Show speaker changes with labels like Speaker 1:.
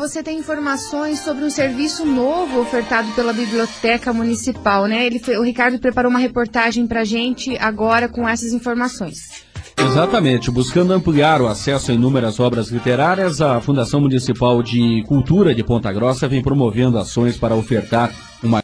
Speaker 1: você tem informações sobre um serviço novo ofertado pela Biblioteca Municipal, né? Ele, o Ricardo preparou uma reportagem para gente agora com essas informações.
Speaker 2: Exatamente. Buscando ampliar o acesso a inúmeras obras literárias, a Fundação Municipal de Cultura de Ponta Grossa vem promovendo ações para ofertar uma